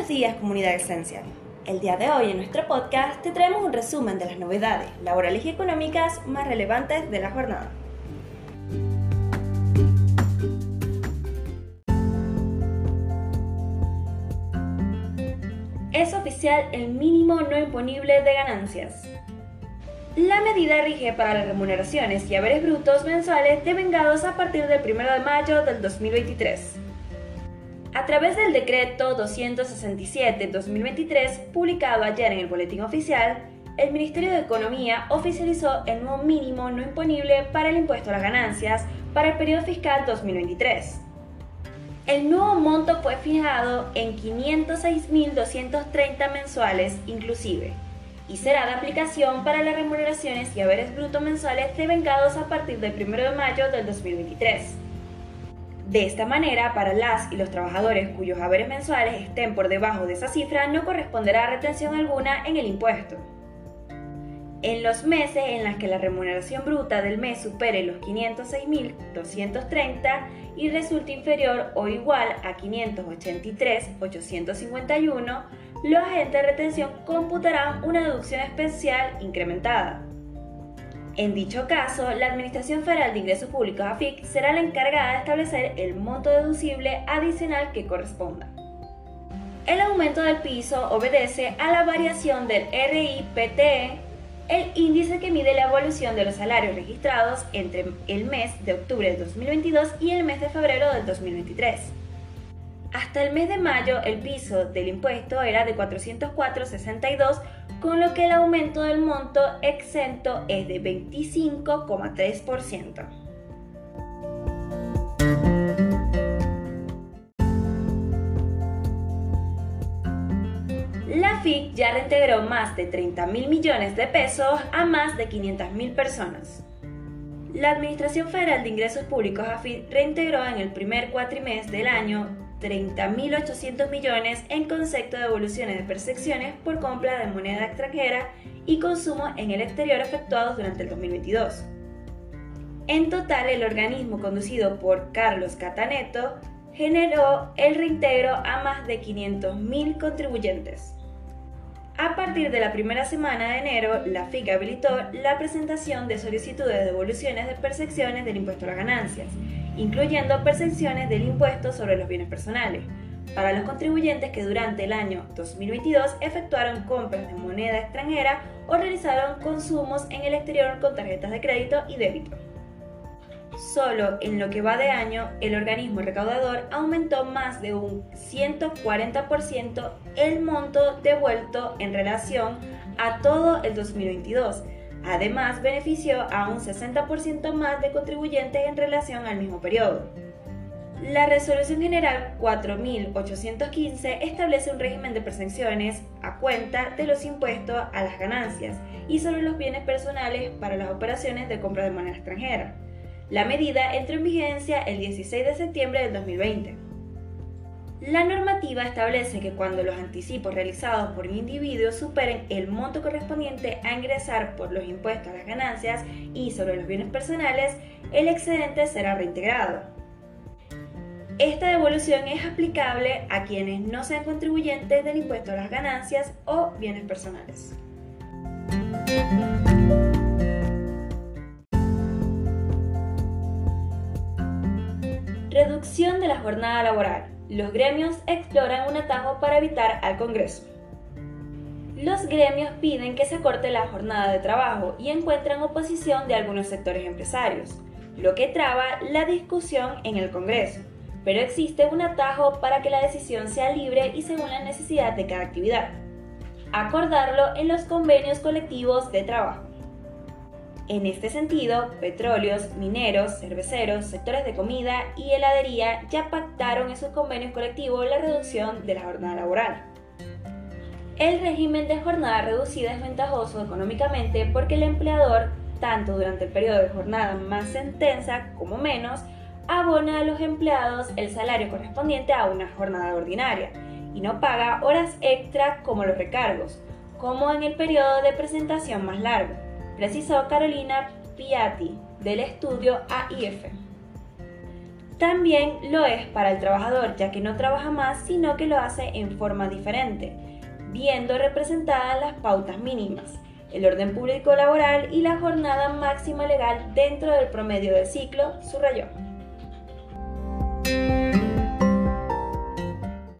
Buenos días comunidad Esencial. El día de hoy en nuestro podcast te traemos un resumen de las novedades laborales y económicas más relevantes de la jornada. Es oficial el mínimo no imponible de ganancias. La medida rige para las remuneraciones y haberes brutos mensuales devengados a partir del 1 de mayo del 2023. A través del decreto 267-2023, publicado ayer en el Boletín Oficial, el Ministerio de Economía oficializó el nuevo mínimo no imponible para el impuesto a las ganancias para el periodo fiscal 2023. El nuevo monto fue fijado en 506.230 mensuales inclusive y será de aplicación para las remuneraciones y haberes brutos mensuales devengados a partir del 1 de mayo del 2023. De esta manera, para las y los trabajadores cuyos haberes mensuales estén por debajo de esa cifra, no corresponderá retención alguna en el impuesto. En los meses en los que la remuneración bruta del mes supere los 506.230 y resulte inferior o igual a 583.851, los agentes de retención computarán una deducción especial incrementada. En dicho caso, la Administración Federal de Ingresos Públicos AFIC será la encargada de establecer el monto deducible adicional que corresponda. El aumento del piso obedece a la variación del RIPTE, el índice que mide la evolución de los salarios registrados entre el mes de octubre de 2022 y el mes de febrero del 2023. Hasta el mes de mayo el piso del impuesto era de 404.62 con lo que el aumento del monto exento es de 25,3%. La FIC ya reintegró más de 30 mil millones de pesos a más de 500 mil personas. La Administración Federal de Ingresos Públicos AFIP reintegró en el primer cuatrimestre del año 30.800 millones en concepto de devoluciones de percepciones por compra de moneda extranjera y consumo en el exterior efectuados durante el 2022. En total, el organismo conducido por Carlos Cataneto generó el reintegro a más de 500.000 contribuyentes. A partir de la primera semana de enero, la FIC habilitó la presentación de solicitudes de devoluciones de percepciones del impuesto a las ganancias incluyendo percepciones del impuesto sobre los bienes personales, para los contribuyentes que durante el año 2022 efectuaron compras de moneda extranjera o realizaron consumos en el exterior con tarjetas de crédito y débito. Solo en lo que va de año, el organismo recaudador aumentó más de un 140% el monto devuelto en relación a todo el 2022, Además, benefició a un 60% más de contribuyentes en relación al mismo periodo. La Resolución General 4815 establece un régimen de percepciones a cuenta de los impuestos a las ganancias y sobre los bienes personales para las operaciones de compra de moneda extranjera. La medida entró en vigencia el 16 de septiembre del 2020. La normativa establece que cuando los anticipos realizados por un individuo superen el monto correspondiente a ingresar por los impuestos a las ganancias y sobre los bienes personales, el excedente será reintegrado. Esta devolución es aplicable a quienes no sean contribuyentes del impuesto a las ganancias o bienes personales. Reducción de la jornada laboral los gremios exploran un atajo para evitar al Congreso. Los gremios piden que se acorte la jornada de trabajo y encuentran oposición de algunos sectores empresarios, lo que traba la discusión en el Congreso. Pero existe un atajo para que la decisión sea libre y según la necesidad de cada actividad. Acordarlo en los convenios colectivos de trabajo. En este sentido, petróleos, mineros, cerveceros, sectores de comida y heladería ya pactaron en sus convenios colectivos la reducción de la jornada laboral. El régimen de jornada reducida es ventajoso económicamente porque el empleador, tanto durante el periodo de jornada más intensa como menos, abona a los empleados el salario correspondiente a una jornada ordinaria y no paga horas extra como los recargos, como en el periodo de presentación más largo precisó Carolina Piatti del estudio AIF. También lo es para el trabajador, ya que no trabaja más, sino que lo hace en forma diferente, viendo representadas las pautas mínimas, el orden público laboral y la jornada máxima legal dentro del promedio de ciclo, subrayó.